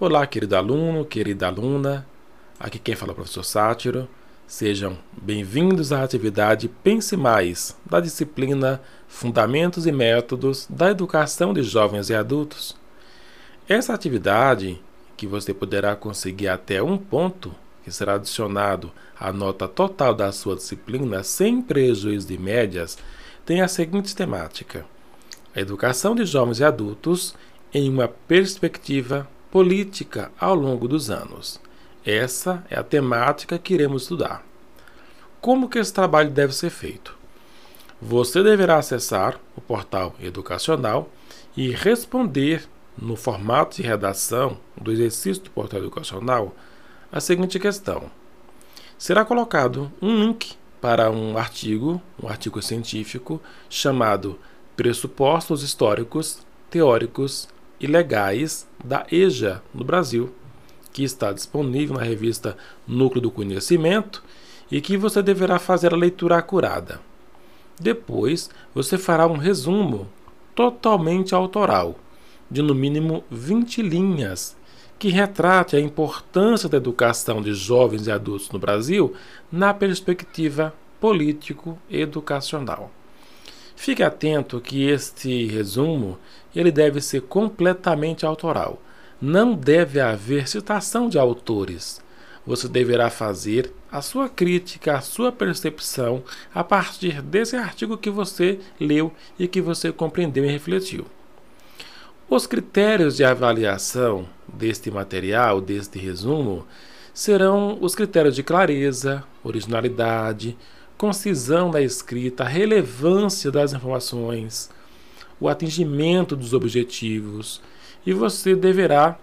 Olá, querido aluno, querida aluna. Aqui quem fala é o professor Sátiro. Sejam bem-vindos à atividade Pense Mais, da disciplina Fundamentos e Métodos da Educação de Jovens e Adultos. Essa atividade, que você poderá conseguir até um ponto, que será adicionado à nota total da sua disciplina sem prejuízo de médias, tem a seguinte temática: a educação de jovens e adultos em uma perspectiva política ao longo dos anos. Essa é a temática que iremos estudar. Como que esse trabalho deve ser feito? Você deverá acessar o portal educacional e responder no formato de redação do exercício do portal educacional a seguinte questão: será colocado um link para um artigo, um artigo científico chamado Pressupostos Históricos, Teóricos e legais da EJA no Brasil, que está disponível na revista Núcleo do Conhecimento e que você deverá fazer a leitura acurada. Depois, você fará um resumo totalmente autoral, de no mínimo 20 linhas, que retrate a importância da educação de jovens e adultos no Brasil na perspectiva político-educacional. Fique atento que este resumo ele deve ser completamente autoral. Não deve haver citação de autores. Você deverá fazer a sua crítica, a sua percepção a partir desse artigo que você leu e que você compreendeu e refletiu. Os critérios de avaliação deste material, deste resumo, serão os critérios de clareza, originalidade, concisão da escrita, a relevância das informações, o atingimento dos objetivos, e você deverá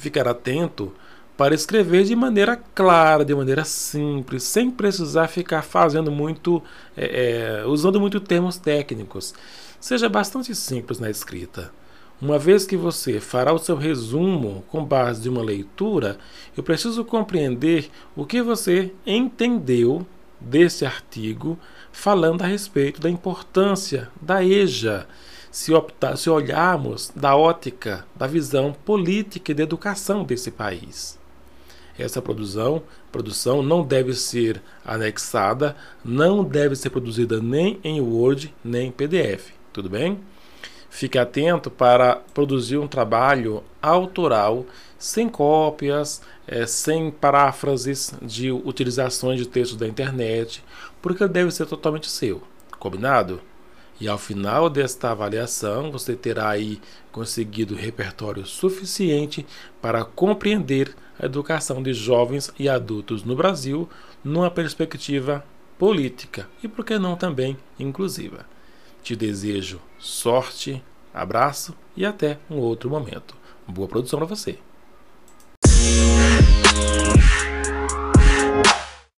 ficar atento para escrever de maneira clara, de maneira simples, sem precisar ficar fazendo muito, é, é, usando muito termos técnicos. Seja bastante simples na escrita. Uma vez que você fará o seu resumo com base de uma leitura, eu preciso compreender o que você entendeu desse artigo falando a respeito da importância da EJA, se, optar, se olharmos da ótica da visão política e de educação desse país. Essa produção, produção não deve ser anexada, não deve ser produzida nem em Word nem em PDF, tudo bem? Fique atento para produzir um trabalho autoral, sem cópias, é, sem paráfrases de utilizações de textos da internet, porque deve ser totalmente seu. Combinado? E ao final desta avaliação, você terá aí conseguido repertório suficiente para compreender a educação de jovens e adultos no Brasil numa perspectiva política e, por que não, também inclusiva. Te desejo sorte, abraço e até um outro momento. Boa produção para você.